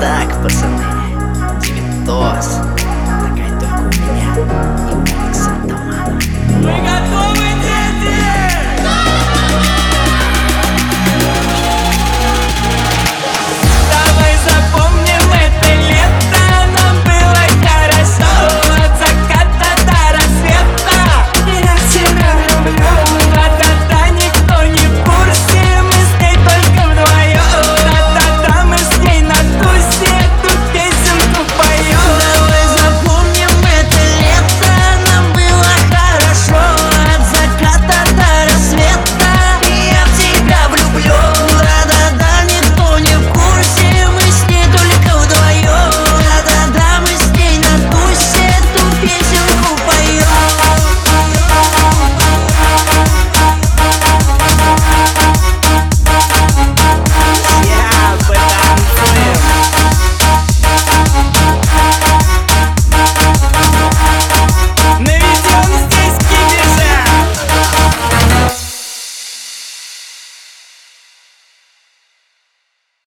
так, пацаны, девятос